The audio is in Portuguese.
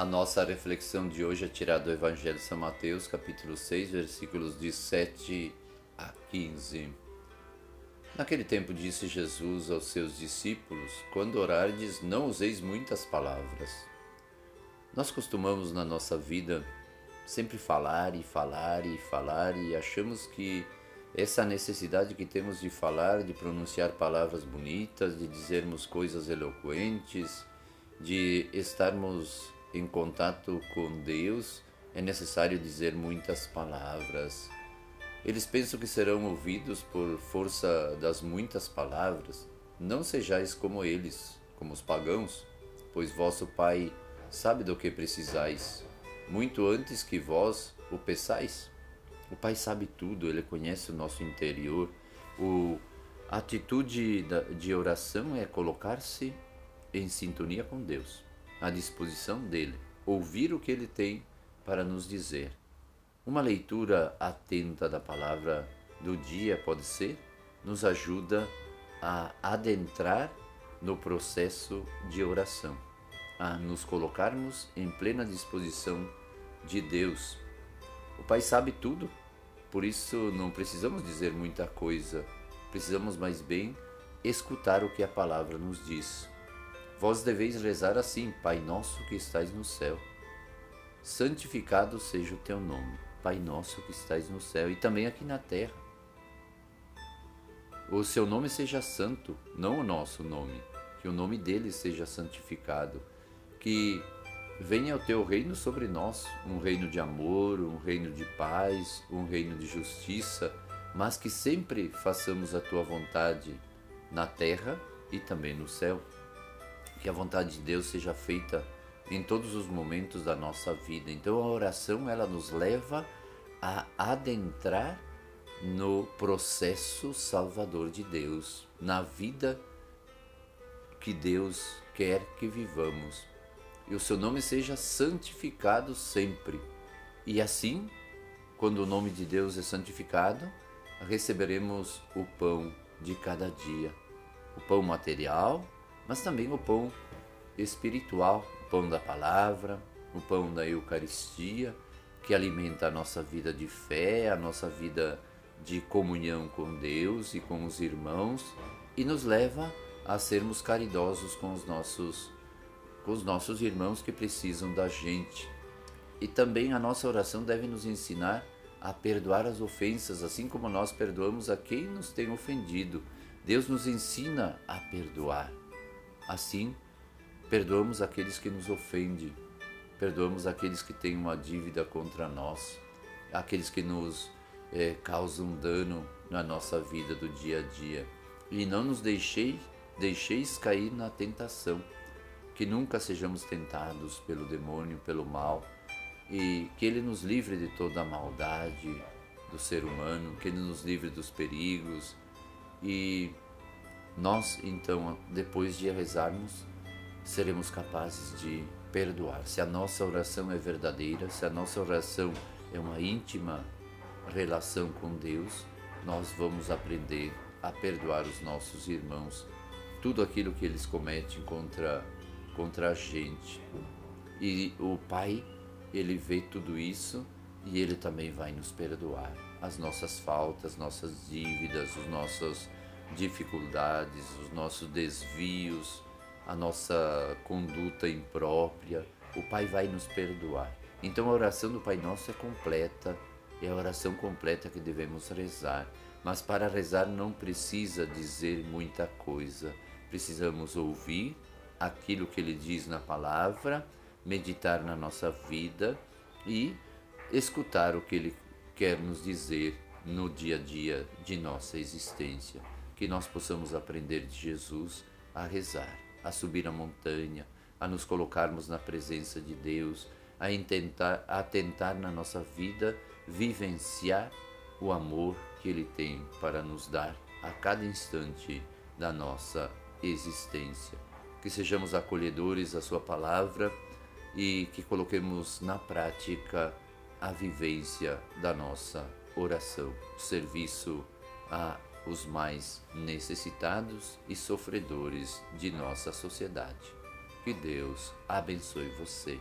A nossa reflexão de hoje é tirada do Evangelho de São Mateus, capítulo 6, versículos de 7 a 15. Naquele tempo disse Jesus aos seus discípulos: Quando orardes, não useis muitas palavras. Nós costumamos na nossa vida sempre falar e falar e falar e achamos que essa necessidade que temos de falar, de pronunciar palavras bonitas, de dizermos coisas eloquentes, de estarmos em contato com Deus, é necessário dizer muitas palavras. Eles pensam que serão ouvidos por força das muitas palavras. Não sejais como eles, como os pagãos, pois vosso Pai sabe do que precisais, muito antes que vós o peçais. O Pai sabe tudo, ele conhece o nosso interior. O, a atitude de oração é colocar-se em sintonia com Deus à disposição dele, ouvir o que ele tem para nos dizer. Uma leitura atenta da palavra do dia, pode ser, nos ajuda a adentrar no processo de oração, a nos colocarmos em plena disposição de Deus. O Pai sabe tudo, por isso não precisamos dizer muita coisa, precisamos mais bem escutar o que a palavra nos diz. Vós deveis rezar assim: Pai nosso que estais no céu, santificado seja o teu nome. Pai nosso que estais no céu e também aqui na terra. O seu nome seja santo, não o nosso nome, que o nome dele seja santificado, que venha o teu reino sobre nós, um reino de amor, um reino de paz, um reino de justiça, mas que sempre façamos a tua vontade na terra e também no céu que a vontade de Deus seja feita em todos os momentos da nossa vida. Então a oração ela nos leva a adentrar no processo salvador de Deus, na vida que Deus quer que vivamos. E o seu nome seja santificado sempre. E assim, quando o nome de Deus é santificado, receberemos o pão de cada dia. O pão material, mas também o pão espiritual, o pão da palavra, o pão da Eucaristia, que alimenta a nossa vida de fé, a nossa vida de comunhão com Deus e com os irmãos e nos leva a sermos caridosos com os nossos com os nossos irmãos que precisam da gente. E também a nossa oração deve nos ensinar a perdoar as ofensas, assim como nós perdoamos a quem nos tem ofendido. Deus nos ensina a perdoar. Assim, perdoamos aqueles que nos ofendem, perdoamos aqueles que têm uma dívida contra nós, aqueles que nos é, causam dano na nossa vida do dia a dia. E não nos deixeis, deixeis cair na tentação, que nunca sejamos tentados pelo demônio, pelo mal, e que Ele nos livre de toda a maldade do ser humano, que Ele nos livre dos perigos e nós, então, depois de rezarmos, seremos capazes de perdoar. Se a nossa oração é verdadeira, se a nossa oração é uma íntima relação com Deus, nós vamos aprender a perdoar os nossos irmãos tudo aquilo que eles cometem contra contra a gente. E o Pai, ele vê tudo isso e ele também vai nos perdoar as nossas faltas, nossas dívidas, os nossos dificuldades, os nossos desvios, a nossa conduta imprópria, o Pai vai nos perdoar. Então a oração do Pai Nosso é completa, é a oração completa que devemos rezar. Mas para rezar não precisa dizer muita coisa, precisamos ouvir aquilo que Ele diz na palavra, meditar na nossa vida e escutar o que Ele quer nos dizer no dia a dia de nossa existência que nós possamos aprender de Jesus a rezar, a subir a montanha, a nos colocarmos na presença de Deus, a tentar, a tentar na nossa vida vivenciar o amor que Ele tem para nos dar a cada instante da nossa existência. Que sejamos acolhedores da Sua palavra e que coloquemos na prática a vivência da nossa oração, serviço a os mais necessitados e sofredores de nossa sociedade. Que Deus abençoe você.